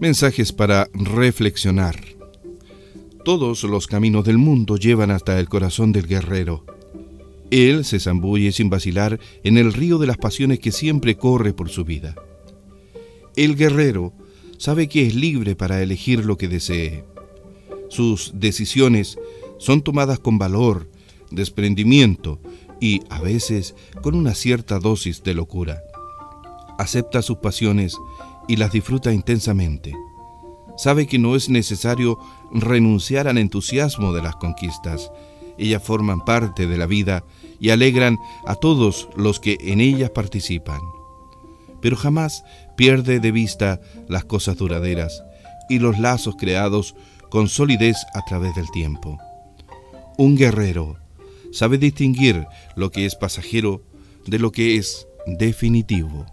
Mensajes para reflexionar. Todos los caminos del mundo llevan hasta el corazón del guerrero. Él se zambulle sin vacilar en el río de las pasiones que siempre corre por su vida. El guerrero sabe que es libre para elegir lo que desee. Sus decisiones son tomadas con valor, desprendimiento y, a veces, con una cierta dosis de locura. Acepta sus pasiones y las disfruta intensamente. Sabe que no es necesario renunciar al entusiasmo de las conquistas. Ellas forman parte de la vida y alegran a todos los que en ellas participan. Pero jamás pierde de vista las cosas duraderas y los lazos creados con solidez a través del tiempo. Un guerrero sabe distinguir lo que es pasajero de lo que es definitivo.